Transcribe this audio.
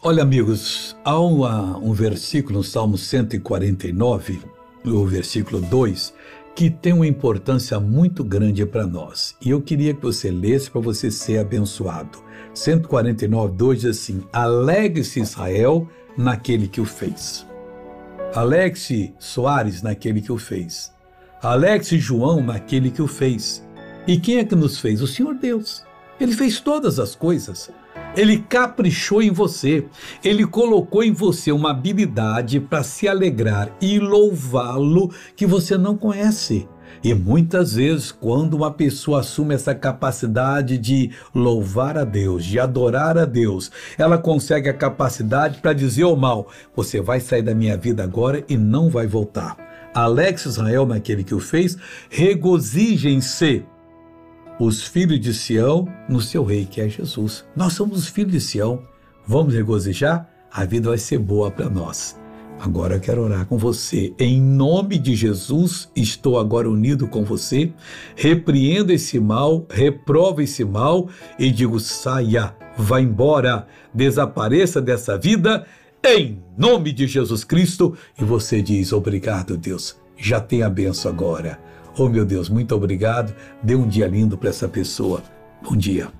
Olha, amigos, há uma, um versículo no Salmo 149, o versículo 2, que tem uma importância muito grande para nós. E eu queria que você lesse para você ser abençoado. 149, 2 diz assim: Alegre-se Israel naquele que o fez. Alegre-se Soares naquele que o fez. Alegre-se João naquele que o fez. E quem é que nos fez? O Senhor Deus. Ele fez todas as coisas. Ele caprichou em você, ele colocou em você uma habilidade para se alegrar e louvá-lo que você não conhece. E muitas vezes, quando uma pessoa assume essa capacidade de louvar a Deus, de adorar a Deus, ela consegue a capacidade para dizer ao mal: Você vai sair da minha vida agora e não vai voltar. Alex Israel, naquele que o fez, regozijem-se os filhos de Sião no seu rei, que é Jesus. Nós somos os filhos de Sião. Vamos regozijar? A vida vai ser boa para nós. Agora eu quero orar com você. Em nome de Jesus, estou agora unido com você. Repreendo esse mal, reprova esse mal e digo: saia, vá embora, desapareça dessa vida, em nome de Jesus Cristo. E você diz: obrigado, Deus. Já tem a benção agora. Oh, meu Deus, muito obrigado. Dê um dia lindo para essa pessoa. Bom dia.